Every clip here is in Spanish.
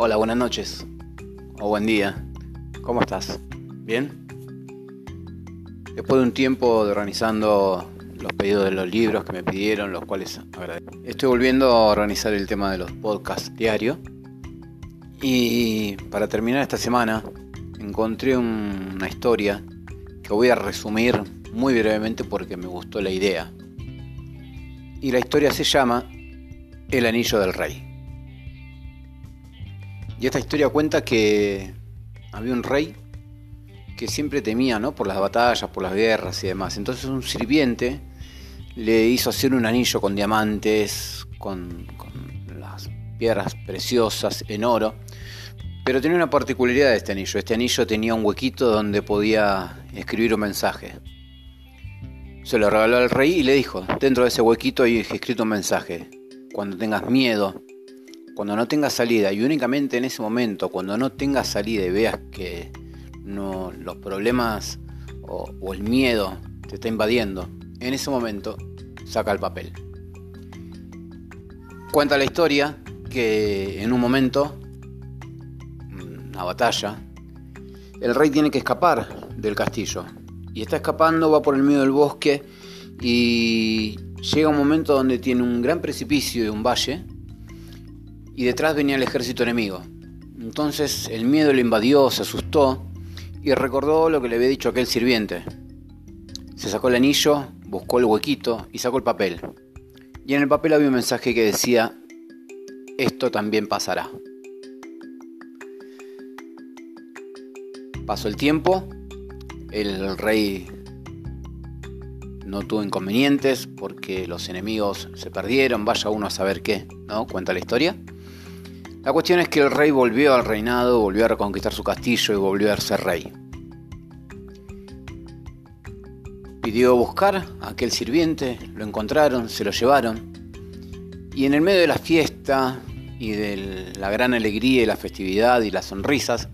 Hola, buenas noches. O buen día. ¿Cómo estás? ¿Bien? Después de un tiempo de organizando los pedidos de los libros que me pidieron, los cuales agradezco. Estoy volviendo a organizar el tema de los podcasts diarios. Y para terminar esta semana, encontré una historia que voy a resumir muy brevemente porque me gustó la idea. Y la historia se llama El Anillo del Rey. Y esta historia cuenta que había un rey que siempre temía ¿no? por las batallas, por las guerras y demás. Entonces un sirviente le hizo hacer un anillo con diamantes, con, con las piedras preciosas en oro. Pero tenía una particularidad de este anillo. Este anillo tenía un huequito donde podía escribir un mensaje. Se lo regaló al rey y le dijo, dentro de ese huequito hay escrito un mensaje. Cuando tengas miedo, cuando no tengas salida y únicamente en ese momento, cuando no tengas salida y veas que no, los problemas o, o el miedo te está invadiendo, en ese momento saca el papel. Cuenta la historia que en un momento, una batalla, el rey tiene que escapar del castillo. Y está escapando, va por el medio del bosque y llega un momento donde tiene un gran precipicio y un valle y detrás venía el ejército enemigo. Entonces el miedo le invadió, se asustó y recordó lo que le había dicho aquel sirviente. Se sacó el anillo, buscó el huequito y sacó el papel. Y en el papel había un mensaje que decía, esto también pasará. Pasó el tiempo, el rey no tuvo inconvenientes porque los enemigos se perdieron, vaya uno a saber qué, ¿no? Cuenta la historia. La cuestión es que el rey volvió al reinado, volvió a reconquistar su castillo y volvió a ser rey. Pidió buscar a aquel sirviente, lo encontraron, se lo llevaron. Y en el medio de la fiesta y de la gran alegría y la festividad y las sonrisas,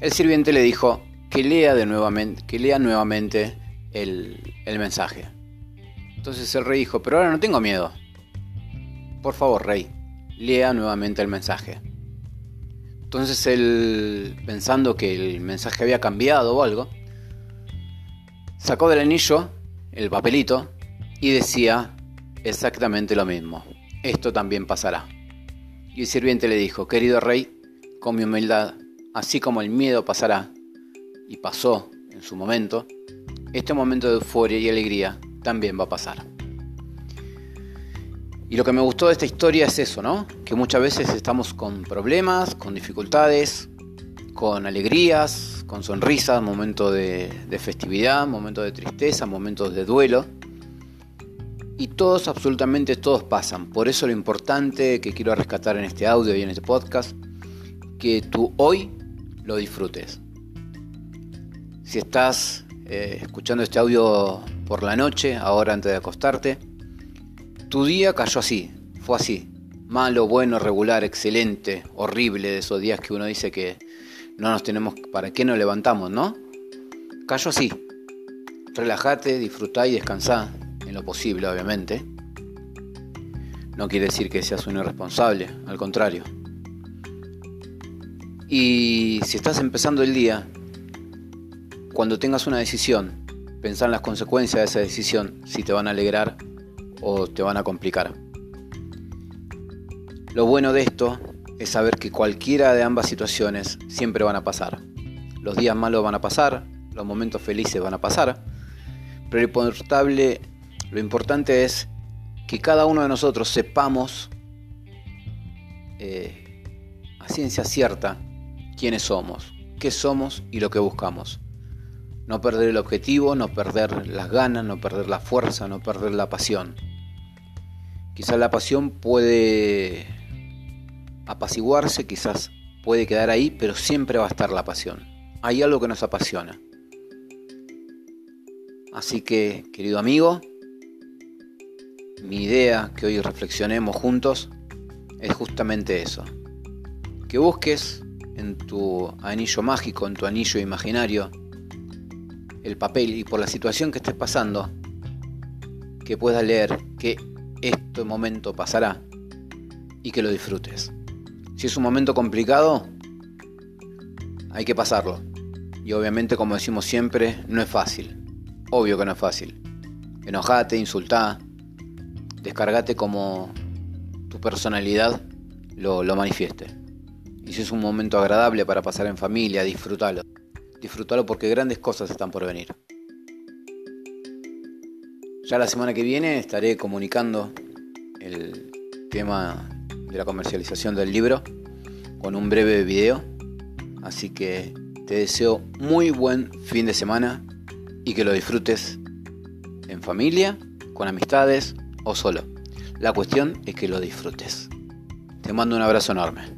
el sirviente le dijo que lea, de nuevamente, que lea nuevamente el, el mensaje. Entonces el rey dijo, pero ahora no tengo miedo. Por favor, rey, lea nuevamente el mensaje. Entonces él, pensando que el mensaje había cambiado o algo, sacó del anillo el papelito y decía exactamente lo mismo. Esto también pasará. Y el sirviente le dijo, querido rey, con mi humildad, así como el miedo pasará, y pasó en su momento, este momento de euforia y alegría también va a pasar. Y lo que me gustó de esta historia es eso, ¿no? Que muchas veces estamos con problemas, con dificultades, con alegrías, con sonrisas, momentos de, festividad, momentos de tristeza, momentos de duelo. Y todos, absolutamente todos pasan. Por eso lo importante que quiero rescatar en este audio y en este podcast, que tú hoy lo disfrutes. Si estás eh, escuchando este audio por la noche, ahora antes de acostarte, tu día cayó así, fue así. Malo, bueno, regular, excelente, horrible, de esos días que uno dice que no nos tenemos, ¿para qué nos levantamos, no? Cayó así. Relájate, disfrutá y descansá, en lo posible, obviamente. No quiere decir que seas un irresponsable, al contrario. Y si estás empezando el día, cuando tengas una decisión, pensá en las consecuencias de esa decisión, si te van a alegrar o te van a complicar. Lo bueno de esto es saber que cualquiera de ambas situaciones siempre van a pasar. Los días malos van a pasar, los momentos felices van a pasar, pero lo, lo importante es que cada uno de nosotros sepamos eh, a ciencia cierta quiénes somos, qué somos y lo que buscamos. No perder el objetivo, no perder las ganas, no perder la fuerza, no perder la pasión. Quizás la pasión puede apaciguarse, quizás puede quedar ahí, pero siempre va a estar la pasión. Hay algo que nos apasiona. Así que, querido amigo, mi idea que hoy reflexionemos juntos es justamente eso. Que busques en tu anillo mágico, en tu anillo imaginario, el papel y por la situación que estés pasando, que puedas leer que este momento pasará y que lo disfrutes. Si es un momento complicado, hay que pasarlo. Y obviamente, como decimos siempre, no es fácil. Obvio que no es fácil. Enojate, insultá, descargate como tu personalidad lo, lo manifieste. Y si es un momento agradable para pasar en familia, disfrútalo. Disfrútalo porque grandes cosas están por venir. Ya la semana que viene estaré comunicando el tema de la comercialización del libro con un breve video. Así que te deseo muy buen fin de semana y que lo disfrutes en familia, con amistades o solo. La cuestión es que lo disfrutes. Te mando un abrazo enorme.